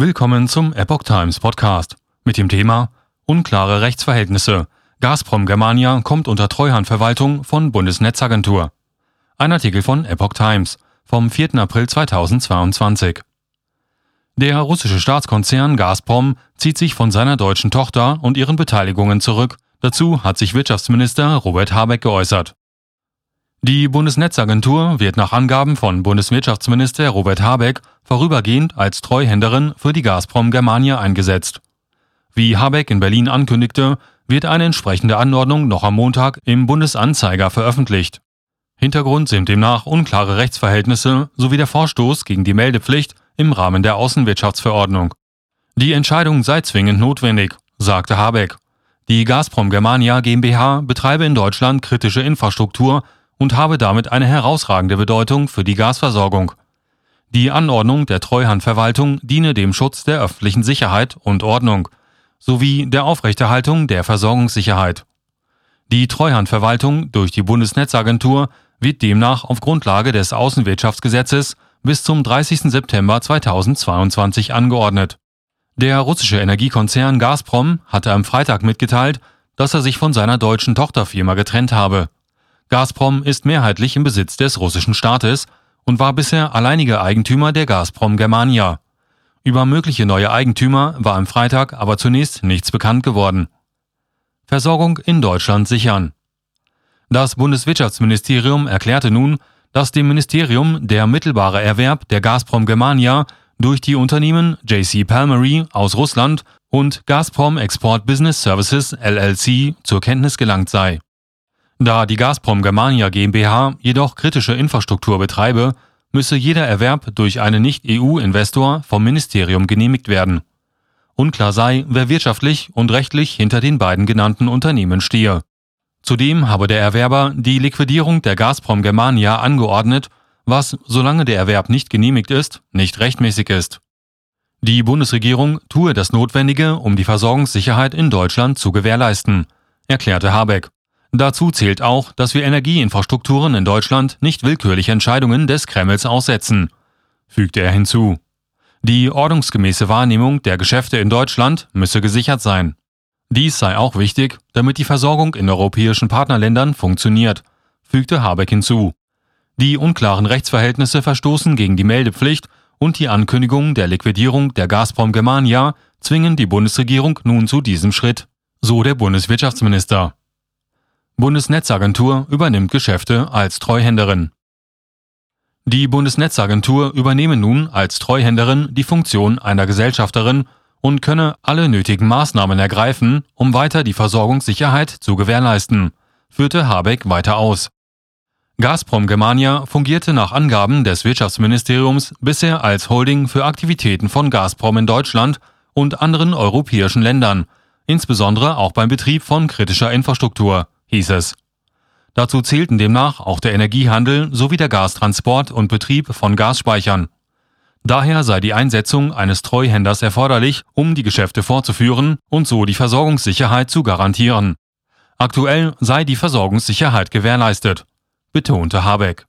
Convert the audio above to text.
Willkommen zum Epoch Times Podcast mit dem Thema Unklare Rechtsverhältnisse. Gazprom Germania kommt unter Treuhandverwaltung von Bundesnetzagentur. Ein Artikel von Epoch Times vom 4. April 2022. Der russische Staatskonzern Gazprom zieht sich von seiner deutschen Tochter und ihren Beteiligungen zurück. Dazu hat sich Wirtschaftsminister Robert Habeck geäußert. Die Bundesnetzagentur wird nach Angaben von Bundeswirtschaftsminister Robert Habeck vorübergehend als Treuhänderin für die Gazprom Germania eingesetzt. Wie Habeck in Berlin ankündigte, wird eine entsprechende Anordnung noch am Montag im Bundesanzeiger veröffentlicht. Hintergrund sind demnach unklare Rechtsverhältnisse sowie der Vorstoß gegen die Meldepflicht im Rahmen der Außenwirtschaftsverordnung. Die Entscheidung sei zwingend notwendig, sagte Habeck. Die Gazprom Germania GmbH betreibe in Deutschland kritische Infrastruktur und habe damit eine herausragende Bedeutung für die Gasversorgung. Die Anordnung der Treuhandverwaltung diene dem Schutz der öffentlichen Sicherheit und Ordnung sowie der Aufrechterhaltung der Versorgungssicherheit. Die Treuhandverwaltung durch die Bundesnetzagentur wird demnach auf Grundlage des Außenwirtschaftsgesetzes bis zum 30. September 2022 angeordnet. Der russische Energiekonzern Gazprom hatte am Freitag mitgeteilt, dass er sich von seiner deutschen Tochterfirma getrennt habe. Gazprom ist mehrheitlich im Besitz des russischen Staates und war bisher alleiniger Eigentümer der Gazprom Germania. Über mögliche neue Eigentümer war am Freitag aber zunächst nichts bekannt geworden. Versorgung in Deutschland sichern. Das Bundeswirtschaftsministerium erklärte nun, dass dem Ministerium der mittelbare Erwerb der Gazprom Germania durch die Unternehmen JC Palmery aus Russland und Gazprom Export Business Services LLC zur Kenntnis gelangt sei. Da die Gazprom Germania GmbH jedoch kritische Infrastruktur betreibe, müsse jeder Erwerb durch einen Nicht-EU-Investor vom Ministerium genehmigt werden. Unklar sei, wer wirtschaftlich und rechtlich hinter den beiden genannten Unternehmen stehe. Zudem habe der Erwerber die Liquidierung der Gazprom Germania angeordnet, was, solange der Erwerb nicht genehmigt ist, nicht rechtmäßig ist. Die Bundesregierung tue das Notwendige, um die Versorgungssicherheit in Deutschland zu gewährleisten, erklärte Habeck. Dazu zählt auch, dass wir Energieinfrastrukturen in Deutschland nicht willkürlich Entscheidungen des Kremls aussetzen, fügte er hinzu. Die ordnungsgemäße Wahrnehmung der Geschäfte in Deutschland müsse gesichert sein. Dies sei auch wichtig, damit die Versorgung in europäischen Partnerländern funktioniert, fügte Habeck hinzu. Die unklaren Rechtsverhältnisse verstoßen gegen die Meldepflicht und die Ankündigung der Liquidierung der Gazprom Germania zwingen die Bundesregierung nun zu diesem Schritt, so der Bundeswirtschaftsminister. Bundesnetzagentur übernimmt Geschäfte als Treuhänderin. Die Bundesnetzagentur übernehme nun als Treuhänderin die Funktion einer Gesellschafterin und könne alle nötigen Maßnahmen ergreifen, um weiter die Versorgungssicherheit zu gewährleisten, führte Habeck weiter aus. Gazprom Germania fungierte nach Angaben des Wirtschaftsministeriums bisher als Holding für Aktivitäten von Gazprom in Deutschland und anderen europäischen Ländern, insbesondere auch beim Betrieb von kritischer Infrastruktur hieß es. Dazu zählten demnach auch der Energiehandel sowie der Gastransport und Betrieb von Gasspeichern. Daher sei die Einsetzung eines Treuhänders erforderlich, um die Geschäfte fortzuführen und so die Versorgungssicherheit zu garantieren. Aktuell sei die Versorgungssicherheit gewährleistet, betonte Habeck.